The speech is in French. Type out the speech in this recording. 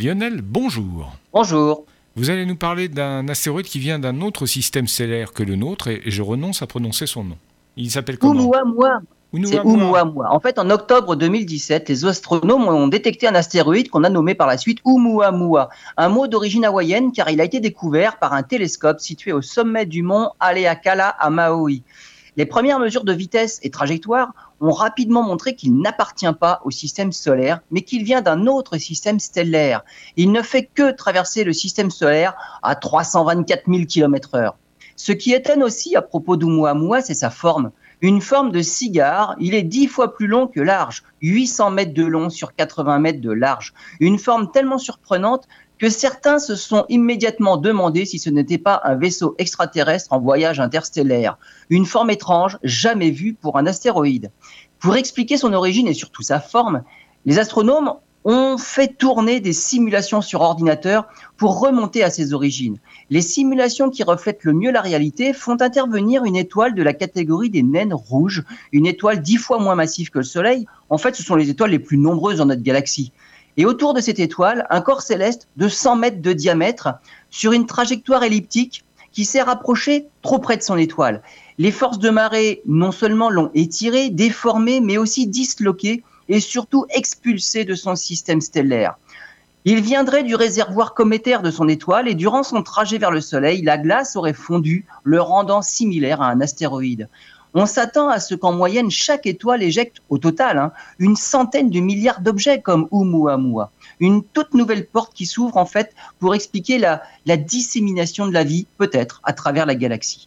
Lionel, bonjour. Bonjour. Vous allez nous parler d'un astéroïde qui vient d'un autre système stellaire que le nôtre et je renonce à prononcer son nom. Il s'appelle comment Oumuamua. C'est Oumuamua. En fait, en octobre 2017, les astronomes ont détecté un astéroïde qu'on a nommé par la suite Oumuamua, un mot d'origine hawaïenne car il a été découvert par un télescope situé au sommet du mont Haleakala à Maui. Les premières mesures de vitesse et trajectoire ont rapidement montré qu'il n'appartient pas au système solaire, mais qu'il vient d'un autre système stellaire. Il ne fait que traverser le système solaire à 324 000 km/h. Ce qui étonne aussi à propos d'Oumuamua, c'est sa forme. Une forme de cigare, il est dix fois plus long que large, 800 mètres de long sur 80 mètres de large. Une forme tellement surprenante que certains se sont immédiatement demandé si ce n'était pas un vaisseau extraterrestre en voyage interstellaire. Une forme étrange, jamais vue pour un astéroïde. Pour expliquer son origine et surtout sa forme, les astronomes ont fait tourner des simulations sur ordinateur pour remonter à ses origines. Les simulations qui reflètent le mieux la réalité font intervenir une étoile de la catégorie des naines rouges, une étoile dix fois moins massive que le Soleil. En fait, ce sont les étoiles les plus nombreuses dans notre galaxie. Et autour de cette étoile, un corps céleste de 100 mètres de diamètre sur une trajectoire elliptique qui s'est rapproché trop près de son étoile. Les forces de marée non seulement l'ont étiré, déformé, mais aussi disloqué et surtout expulsé de son système stellaire. Il viendrait du réservoir cométaire de son étoile et durant son trajet vers le Soleil, la glace aurait fondu, le rendant similaire à un astéroïde. On s'attend à ce qu'en moyenne, chaque étoile éjecte au total hein, une centaine de milliards d'objets comme Oumuamua. Une toute nouvelle porte qui s'ouvre en fait pour expliquer la dissémination de la vie, peut-être, à travers la galaxie.